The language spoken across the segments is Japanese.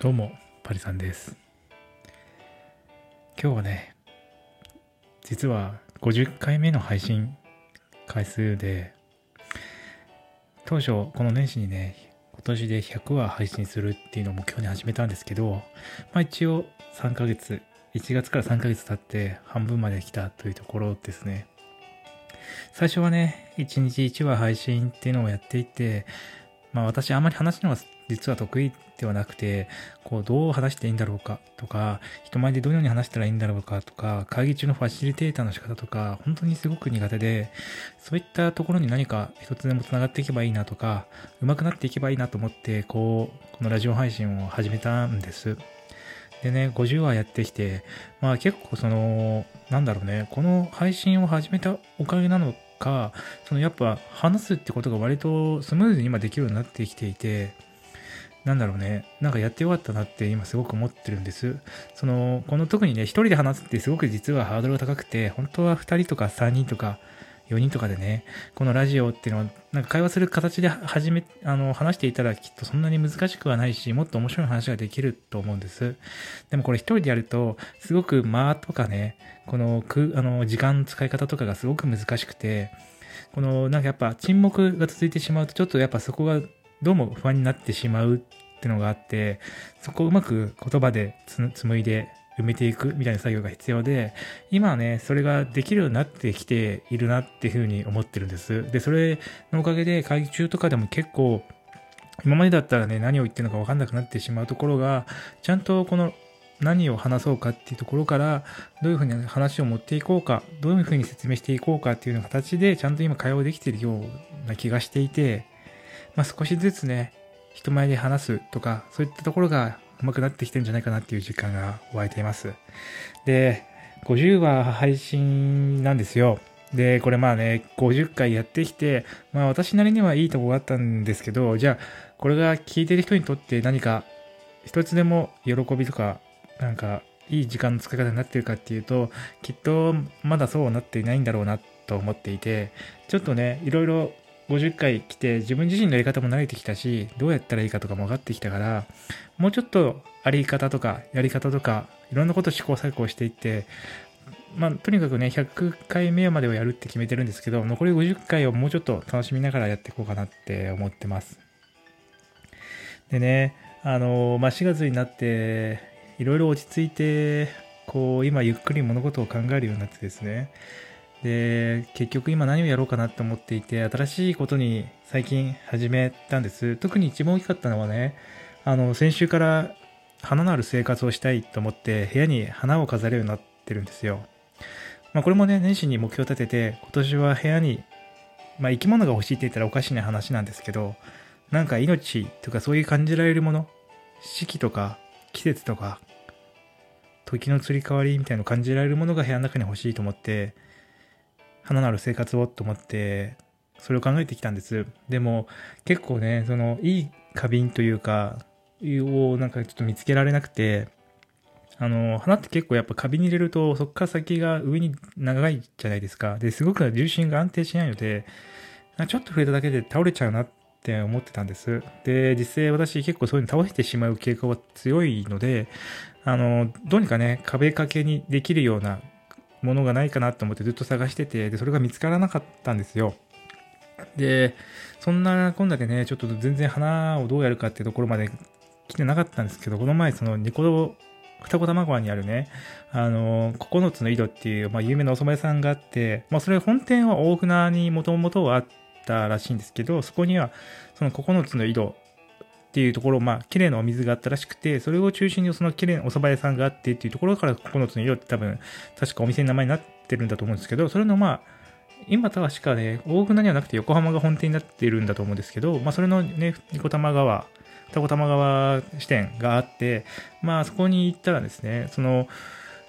どうも、パリさんです。今日はね、実は50回目の配信回数で、当初この年始にね、今年で100話配信するっていうのを目標に始めたんですけど、まあ一応3ヶ月、1月から3ヶ月経って半分まで来たというところですね。最初はね、1日1話配信っていうのをやっていて、まあ私あんまり話すのが実は得意ではなくて、こうどう話していいんだろうかとか、人前でどのように話したらいいんだろうかとか、会議中のファシリテーターの仕方とか、本当にすごく苦手で、そういったところに何か一つでも繋がっていけばいいなとか、上手くなっていけばいいなと思って、こう、このラジオ配信を始めたんです。でね、50話やってきて、まあ結構その、なんだろうね、この配信を始めたおかげなのか、そのやっぱ話すってことが割とスムーズに今できるようになってきていて、なんだろうね、なんかやってよかったなって今すごく思ってるんです。その、この特にね、一人で話すってすごく実はハードルが高くて、本当は二人とか三人とか4人とかでね、このラジオっていうのは、なんか会話する形で始め、あの、話していたらきっとそんなに難しくはないし、もっと面白い話ができると思うんです。でもこれ一人でやると、すごく間とかね、この、く、あの、時間の使い方とかがすごく難しくて、この、なんかやっぱ沈黙が続いてしまうと、ちょっとやっぱそこがどうも不安になってしまうってのがあって、そこをうまく言葉でつ紡いで埋めていくみたいな作業が必要で、今はね、それができるようになってきているなっていうふうに思ってるんです。で、それのおかげで会議中とかでも結構、今までだったらね、何を言ってるのか分かんなくなってしまうところが、ちゃんとこの何を話そうかっていうところから、どういうふうに話を持っていこうか、どういうふうに説明していこうかっていうような形で、ちゃんと今会話できてるような気がしていて、まあ少しずつね、人前で話すとか、そういったところが上手くなってきてるんじゃないかなっていう実感が湧いています。で、50話配信なんですよ。で、これまあね、50回やってきて、まあ私なりにはいいとこがあったんですけど、じゃあ、これが聞いてる人にとって何か一つでも喜びとか、なんかいい時間の使い方になってるかっていうと、きっとまだそうなっていないんだろうなと思っていて、ちょっとね、いろいろ50回来て自分自身のやり方も慣れてきたし、どうやったらいいかとかも分かってきたから、もうちょっとあり方とかやり方とか、いろんなこと試行錯誤していって、まあ、とにかくね、100回目までをやるって決めてるんですけど、残り50回をもうちょっと楽しみながらやっていこうかなって思ってます。でね、あの、まあ、4月になって、いろいろ落ち着いて、こう、今ゆっくり物事を考えるようになってですね、で、結局今何をやろうかなって思っていて、新しいことに最近始めたんです。特に一番大きかったのはね、あの、先週から花のある生活をしたいと思って、部屋に花を飾るようになってるんですよ。まあこれもね、年始に目標を立てて、今年は部屋に、まあ生き物が欲しいって言ったらおかしな話なんですけど、なんか命とかそういう感じられるもの、四季とか季節とか、時の移り変わりみたいなの感じられるものが部屋の中に欲しいと思って、花のある生活をと思って、それを考えてきたんです。でも、結構ね、その、いい花瓶というか、をなんかちょっと見つけられなくて、あの、花って結構やっぱ花瓶に入れると、そっから先が上に長いじゃないですか。で、すごく重心が安定しないので、ちょっと触れただけで倒れちゃうなって思ってたんです。で、実際私結構そういうの倒してしまう傾向が強いので、あの、どうにかね、壁掛けにできるようなものがないかなと思ってずっと探してて、で、それが見つからなかったんですよ。で、そんな今度でね、ちょっと全然花をどうやるかっていうところまで来てなかったんですけど、この前そのニコ動二子玉川にあるね、あの、九つの井戸っていう、まあ、有名なお蕎麦屋さんがあって、まあ、それ本店は大船にもともとはあったらしいんですけど、そこには、その九つの井戸っていうところ、まあ、綺麗なお水があったらしくて、それを中心にその綺麗なお蕎麦屋さんがあってっていうところから九つの井戸って多分、確かお店の名前になってるんだと思うんですけど、それのまあ、今確かね、大船にはなくて横浜が本店になってるんだと思うんですけど、まあ、それのね、二子玉川、二子玉川支店があって、まあ、そこに行ったらですね、その、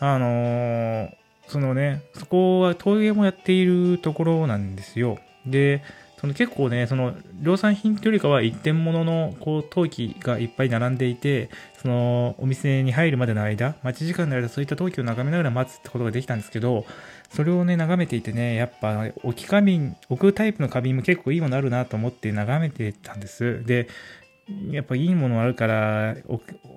あのーそのね、そこは陶芸もやっているところなんですよ。で、その結構ね、その量産品というよりかは一点物のこう陶器がいっぱい並んでいて、そのお店に入るまでの間、待ち時間の間そういった陶器を眺めながら待つってことができたんですけど、それをね、眺めていてね、やっぱ置き花瓶、置くタイプの花瓶も結構いいものあるなと思って眺めてたんです。で、やっぱいいものあるから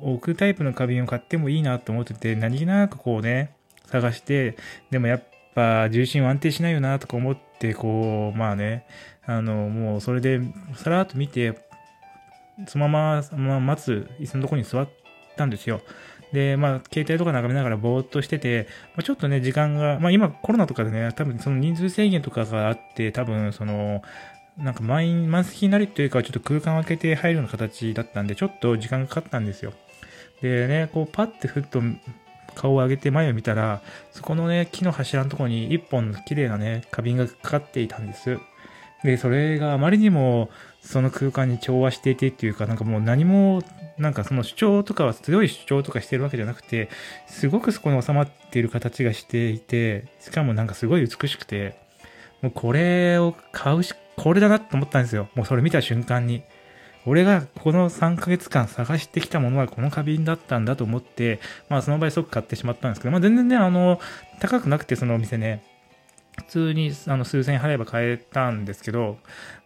置くタイプの花瓶を買ってもいいなと思ってて、何気なくこうね、探して、でもやっぱ重心安定しないよなとか思って、こう、まあね、あの、もうそれで、さらっと見て、そのまま、待つ椅子のところに座ったんですよ。で、まあ、携帯とか眺めながらぼーっとしてて、まあ、ちょっとね、時間が、まあ今コロナとかでね、多分その人数制限とかがあって、多分その、なんか満員、満席になるというか、ちょっと空間を空けて入るような形だったんで、ちょっと時間がかかったんですよ。でね、こうパッてふっと顔を上げて前を見たら、そこのね、木の柱のところに一本の綺麗なね、花瓶がかかっていたんです。で、それがあまりにもその空間に調和していてっていうか、なんかもう何も、なんかその主張とかは強い主張とかしてるわけじゃなくて、すごくそこに収まっている形がしていて、しかもなんかすごい美しくて、もうこれを買うし、これだなと思ったんですよ。もうそれ見た瞬間に。俺がこの3ヶ月間探してきたものはこの花瓶だったんだと思って、まあその場合即買ってしまったんですけど、まあ全然ね、あの、高くなくてそのお店ね、普通にあの数千円払えば買えたんですけど、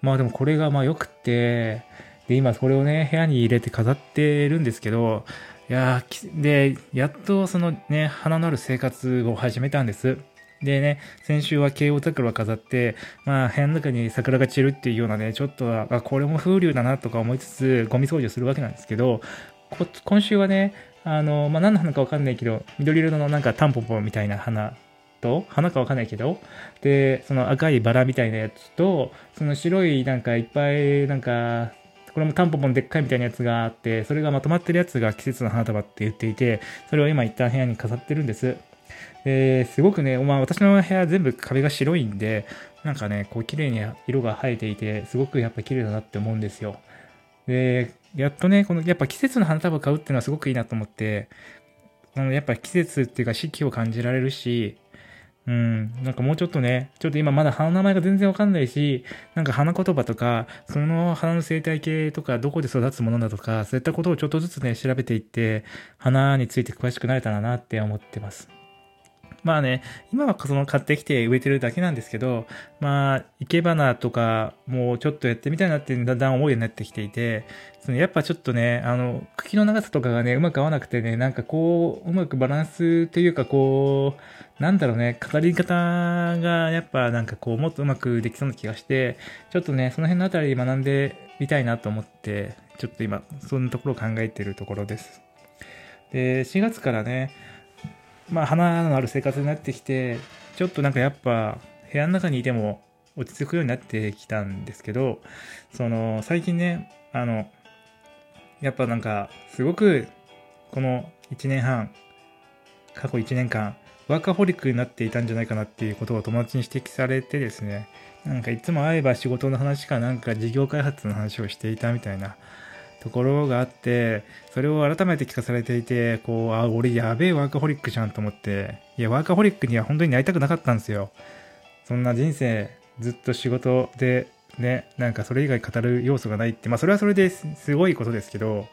まあでもこれがまあ良くて、で、今これをね、部屋に入れて飾ってるんですけど、いやで、やっとそのね、花のある生活を始めたんです。でね、先週は慶応桜飾って、まあ部屋の中に桜が散るっていうようなね、ちょっと、あ、これも風流だなとか思いつつ、ゴミ掃除をするわけなんですけど、こ今週はね、あの、まあ何の花かわかんないけど、緑色のなんかタンポポみたいな花と、花かわかんないけど、で、その赤いバラみたいなやつと、その白いなんかいっぱいなんか、これもタンポポのでっかいみたいなやつがあって、それがまとまってるやつが季節の花束って言っていて、それを今一旦部屋に飾ってるんです。で、すごくね、まあ私の部屋全部壁が白いんで、なんかね、こう綺麗に色が生えていて、すごくやっぱ綺麗だなって思うんですよ。で、やっとね、このやっぱ季節の花束を買うっていうのはすごくいいなと思って、あのやっぱ季節っていうか四季を感じられるし、うん、なんかもうちょっとね、ちょっと今まだ花の名前が全然わかんないし、なんか花言葉とか、その花の生態系とか、どこで育つものだとか、そういったことをちょっとずつね、調べていって、花について詳しくなれたらなって思ってます。まあね、今はその買ってきて植えてるだけなんですけど、まあ、生け花とかもうちょっとやってみたいなってだんだん思うようになってきていて、そのやっぱちょっとね、あの、茎の長さとかがね、うまく合わなくてね、なんかこう、うまくバランスというかこう、なんだろうね、飾り方がやっぱなんかこう、もっとうまくできそうな気がして、ちょっとね、その辺のあたり学んでみたいなと思って、ちょっと今、そんなところを考えてるところです。で、4月からね、まあ、花のある生活になってきて、ちょっとなんかやっぱ、部屋の中にいても落ち着くようになってきたんですけど、その、最近ね、あの、やっぱなんか、すごく、この1年半、過去1年間、ワーカホリックになっていたんじゃないかなっていうことを友達に指摘されてですね、なんかいつも会えば仕事の話かなんか事業開発の話をしていたみたいなところがあって、それを改めて聞かされていて、こう、あ、俺やべえワーカホリックじゃんと思って、いや、ワーカホリックには本当になりたくなかったんですよ。そんな人生、ずっと仕事で、ね、なんかそれ以外語る要素がないって、まあそれはそれですごいことですけど、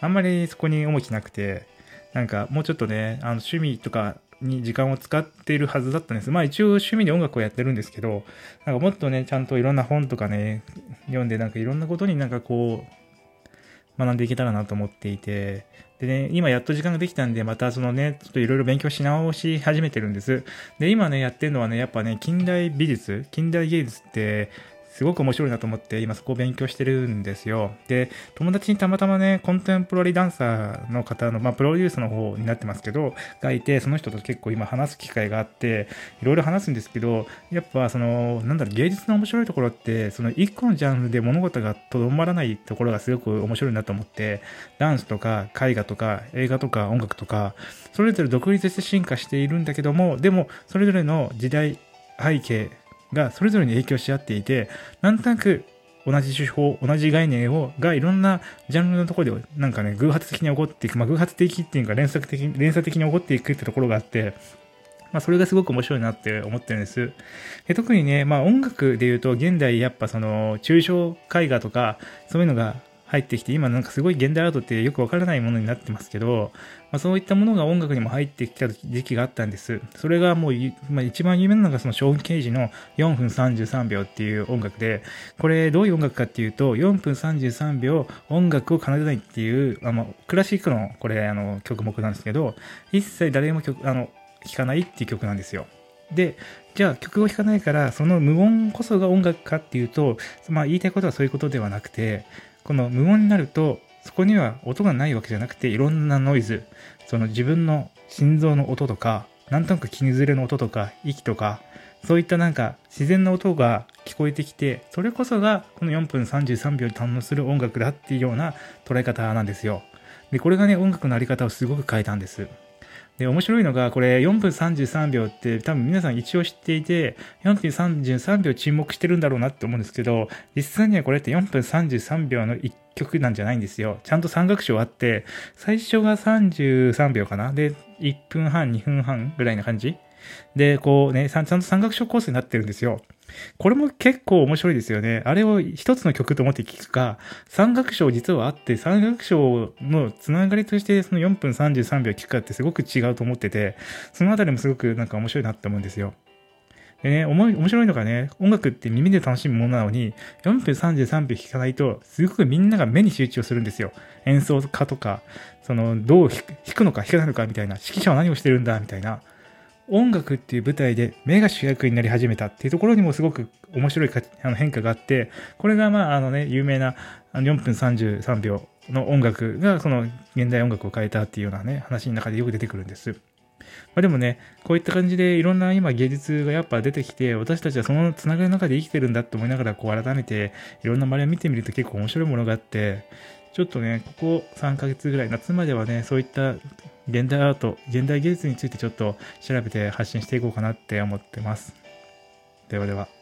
あんまりそこに重きなくて、なんかもうちょっとね、あの趣味とかに時間を使っているはずだったんです。まあ一応趣味で音楽をやってるんですけど、なんかもっとね、ちゃんといろんな本とかね、読んでなんかいろんなことになんかこう、学んでいけたらなと思っていて、でね、今やっと時間ができたんで、またそのね、ちょっといろいろ勉強し直し始めてるんです。で、今ね、やってるのはね、やっぱね、近代美術、近代芸術って、すごく面白いなと思って今そこを勉強してるんですよ。で、友達にたまたまね、コンテンポラリーダンサーの方の、まあ、プロデュースの方になってますけど、がいて、その人と結構今話す機会があって、いろいろ話すんですけど、やっぱその、なんだろう、芸術の面白いところって、その一個のジャンルで物事がとどまらないところがすごく面白いなと思って、ダンスとか絵画とか映画とか音楽とか、それぞれ独立して進化しているんだけども、でも、それぞれの時代、背景、がそれぞれに影響し合っていて、なんとなく同じ手法、同じ概念を、がいろんなジャンルのところで、なんかね、偶発的に起こっていく、まあ、偶発的っていうか連鎖的、連鎖的に起こっていくってところがあって、まあ、それがすごく面白いなって思ってるんです。で特にね、まあ、音楽で言うと、現代やっぱその、抽象絵画とか、そういうのが入ってきて、今なんかすごい現代アートってよくわからないものになってますけど、まあ、そういったものが音楽にも入ってきた時期があったんです。それがもう、まあ、一番有名なのがそのショーン・ケージの4分33秒っていう音楽で、これどういう音楽かっていうと、4分33秒音楽を奏でないっていう、あの、クラシックのこれあの曲目なんですけど、一切誰も曲、あの、弾かないっていう曲なんですよ。で、じゃあ曲を弾かないからその無音こそが音楽かっていうと、まあ言いたいことはそういうことではなくて、この無音になるとそこには音がないわけじゃなくていろんなノイズ、その自分の心臓の音とか、なんとなく気ずれの音とか、息とか、そういったなんか自然な音が聞こえてきて、それこそがこの4分33秒で堪能する音楽だっていうような捉え方なんですよ。で、これがね、音楽のあり方をすごく変えたんです。で、面白いのが、これ4分33秒って多分皆さん一応知っていて、4分33秒注目してるんだろうなって思うんですけど、実際にはこれって4分33秒の1曲なんじゃないんですよ。ちゃんと三楽章あって、最初が33秒かなで、1分半、2分半ぐらいな感じで、こうね、ちゃんと三楽章コースになってるんですよ。これも結構面白いですよね。あれを一つの曲と思って聴くか、三楽章実はあって、三楽章のつながりとしてその4分33秒聴くかってすごく違うと思ってて、そのあたりもすごくなんか面白いなって思うんですよ。でね、面白いのがね、音楽って耳で楽しむものなのに、4分33秒弾かないと、すごくみんなが目に集中するんですよ。演奏家とか、その、どう弾くのか弾かないのかみたいな、指揮者は何をしてるんだみたいな。音楽っていう舞台で目が主役になり始めたっていうところにもすごく面白いあの変化があって、これがまああのね、有名な4分33秒の音楽がその現代音楽を変えたっていうようなね、話の中でよく出てくるんです。まあ、でもね、こういった感じでいろんな今芸術がやっぱ出てきて、私たちはそのつながりの中で生きてるんだって思いながら、こう改めていろんな周りを見てみると結構面白いものがあって、ちょっとね、ここ3ヶ月ぐらい、夏まではね、そういった現代アート、現代技術についてちょっと調べて発信していこうかなって思ってます。ではでは。